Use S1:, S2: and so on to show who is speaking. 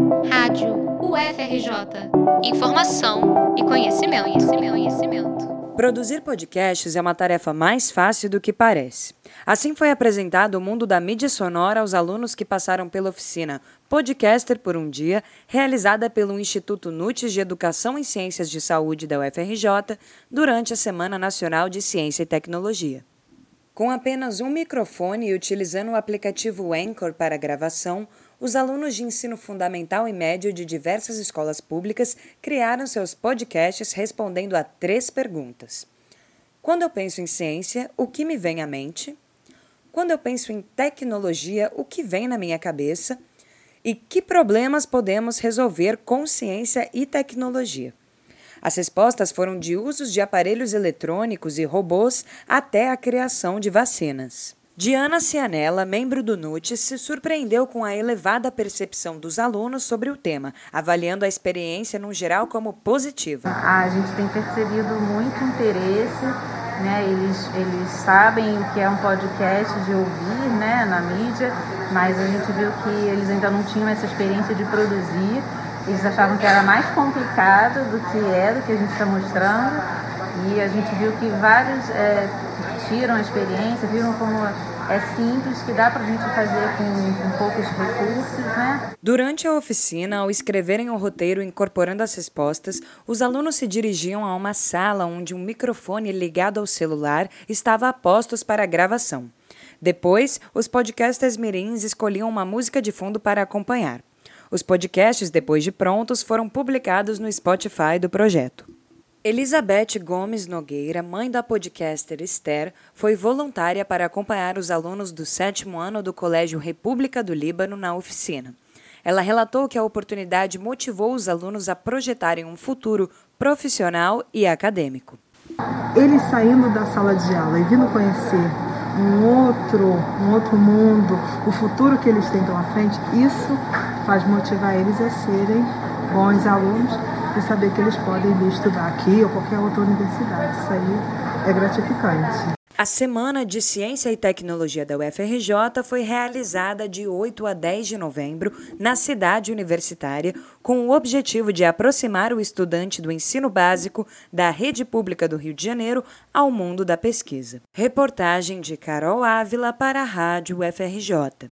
S1: Rádio UFRJ. Informação e conhecimento, conhecimento, conhecimento.
S2: Produzir podcasts é uma tarefa mais fácil do que parece. Assim foi apresentado o mundo da mídia sonora aos alunos que passaram pela oficina Podcaster por um Dia, realizada pelo Instituto NUTES de Educação em Ciências de Saúde da UFRJ durante a Semana Nacional de Ciência e Tecnologia. Com apenas um microfone e utilizando o aplicativo Anchor para gravação, os alunos de ensino fundamental e médio de diversas escolas públicas criaram seus podcasts respondendo a três perguntas. Quando eu penso em ciência, o que me vem à mente? Quando eu penso em tecnologia, o que vem na minha cabeça? E que problemas podemos resolver com ciência e tecnologia? As respostas foram de usos de aparelhos eletrônicos e robôs até a criação de vacinas. Diana Cianella, membro do NUT, se surpreendeu com a elevada percepção dos alunos sobre o tema, avaliando a experiência no geral como positiva.
S3: A gente tem percebido muito interesse, né? eles, eles sabem o que é um podcast de ouvir né? na mídia, mas a gente viu que eles ainda não tinham essa experiência de produzir eles achavam que era mais complicado do que é, do que a gente está mostrando. E a gente viu que vários é, tiram a experiência, viram como é simples, que dá para a gente fazer com, com, poucos recursos, né?
S2: Durante a oficina, ao escreverem o roteiro incorporando as respostas, os alunos se dirigiam a uma sala onde um microfone ligado ao celular estava a postos para a gravação. Depois, os podcasters mirins escolhiam uma música de fundo para acompanhar. Os podcasts, depois de prontos, foram publicados no Spotify do projeto. Elizabeth Gomes Nogueira, mãe da podcaster Esther, foi voluntária para acompanhar os alunos do sétimo ano do Colégio República do Líbano na oficina. Ela relatou que a oportunidade motivou os alunos a projetarem um futuro profissional e acadêmico.
S4: Eles saindo da sala de aula e vindo conhecer um outro, um outro mundo, o futuro que eles têm pela frente, isso faz motivar eles a serem bons alunos e saber que eles podem vir estudar aqui ou qualquer outra universidade. Isso aí é gratificante.
S2: A Semana de Ciência e Tecnologia da UFRJ foi realizada de 8 a 10 de novembro na cidade universitária, com o objetivo de aproximar o estudante do ensino básico da rede pública do Rio de Janeiro ao mundo da pesquisa. Reportagem de Carol Ávila para a Rádio UFRJ.